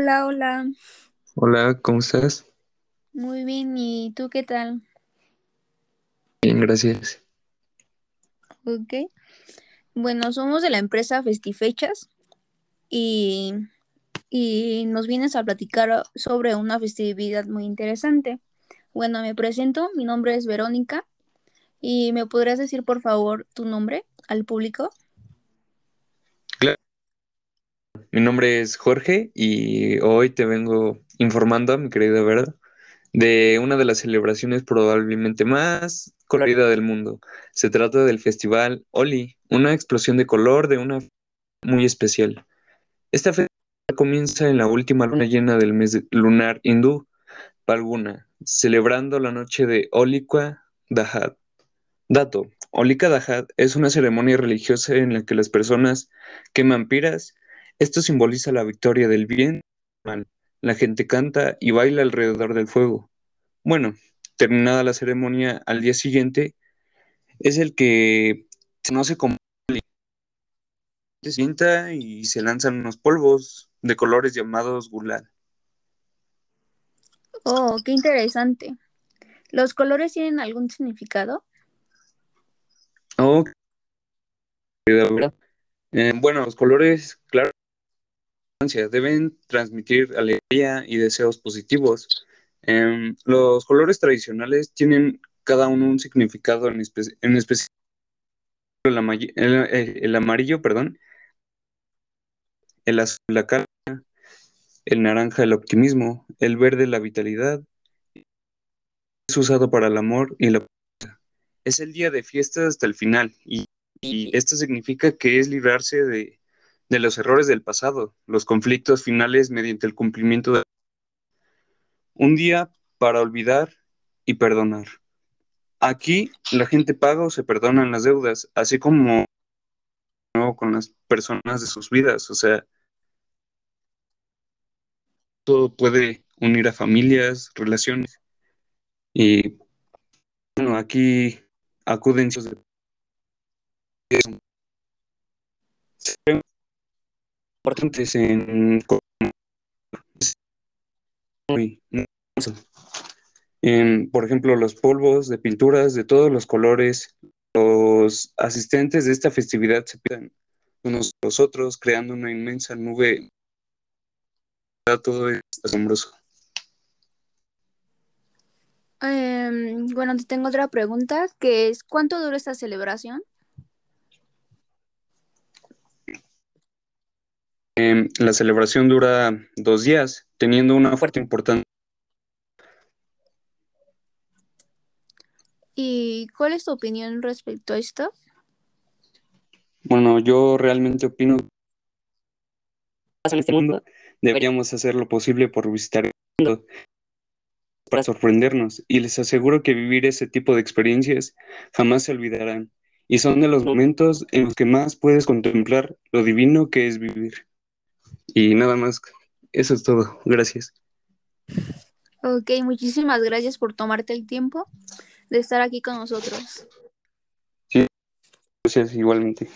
Hola, hola. Hola, ¿cómo estás? Muy bien, ¿y tú qué tal? Bien, gracias. Ok. Bueno, somos de la empresa Festifechas y, y nos vienes a platicar sobre una festividad muy interesante. Bueno, me presento, mi nombre es Verónica y ¿me podrías decir por favor tu nombre al público? Claro, mi nombre es Jorge y hoy te vengo informando, mi querida Vera, de una de las celebraciones probablemente más colorida del mundo. Se trata del festival Oli, una explosión de color de una muy especial. Esta festividad comienza en la última luna llena del mes lunar hindú, Palguna, celebrando la noche de Holika Dahad. Dato: Holika Dahad es una ceremonia religiosa en la que las personas queman piras. Esto simboliza la victoria del bien y del mal. La gente canta y baila alrededor del fuego. Bueno, terminada la ceremonia, al día siguiente es el que se conoce como. Se sienta y se lanzan unos polvos de colores llamados gulal. Oh, qué interesante. ¿Los colores tienen algún significado? Oh. Eh, bueno, los colores, claro, deben transmitir alegría y deseos positivos. Eh, los colores tradicionales tienen cada uno un significado en, espe en el, el, amarillo, perdón, el azul la calma, el naranja el optimismo, el verde la vitalidad. Es usado para el amor y la es el día de fiesta hasta el final y, y esto significa que es librarse de, de los errores del pasado, los conflictos finales mediante el cumplimiento de un día para olvidar y perdonar. Aquí la gente paga o se perdonan las deudas, así como con las personas de sus vidas, o sea, todo puede unir a familias, relaciones. Y bueno, aquí acuden importantes en por ejemplo, los polvos de pinturas de todos los colores. Los asistentes de esta festividad se pidan unos a los otros, creando una inmensa nube. Todo es asombroso. Eh, bueno, te tengo otra pregunta, que es, ¿cuánto dura esta celebración? Eh, la celebración dura dos días, teniendo una fuerte importancia. ¿Y cuál es tu opinión respecto a esto? Bueno, yo realmente opino que en este mundo deberíamos hacer lo posible por visitar el mundo para sorprendernos y les aseguro que vivir ese tipo de experiencias jamás se olvidarán y son de los momentos en los que más puedes contemplar lo divino que es vivir. Y nada más, eso es todo. Gracias. Ok, muchísimas gracias por tomarte el tiempo de estar aquí con nosotros. Sí, gracias igualmente.